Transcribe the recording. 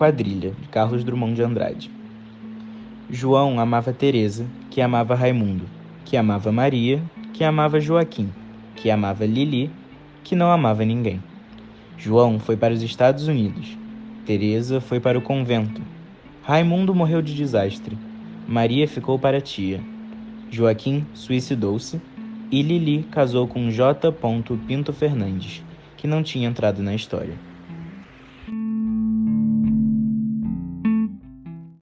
Quadrilha, de Carlos Drummond de Andrade. João amava Teresa, que amava Raimundo, que amava Maria, que amava Joaquim, que amava Lili, que não amava ninguém. João foi para os Estados Unidos. Teresa foi para o convento. Raimundo morreu de desastre. Maria ficou para a tia. Joaquim suicidou-se e Lili casou com J. Pinto Fernandes, que não tinha entrado na história.